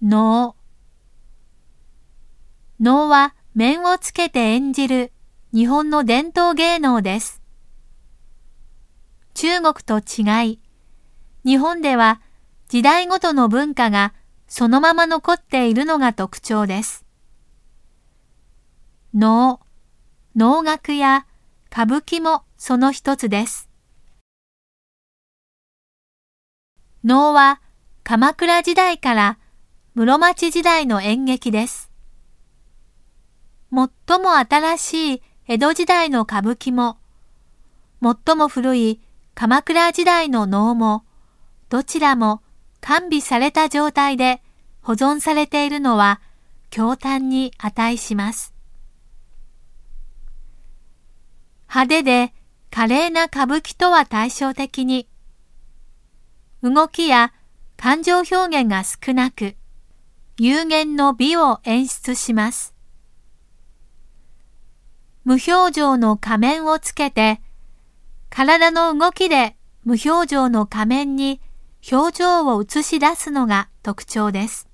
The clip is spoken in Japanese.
能。能は面をつけて演じる日本の伝統芸能です。中国と違い、日本では時代ごとの文化がそのまま残っているのが特徴です。能、能楽や歌舞伎もその一つです。能は鎌倉時代から室町時代の演劇です。最も新しい江戸時代の歌舞伎も、最も古い鎌倉時代の能も、どちらも完備された状態で保存されているのは驚嘆に値します。派手で華麗な歌舞伎とは対照的に、動きや感情表現が少なく、有限の美を演出します。無表情の仮面をつけて、体の動きで無表情の仮面に表情を映し出すのが特徴です。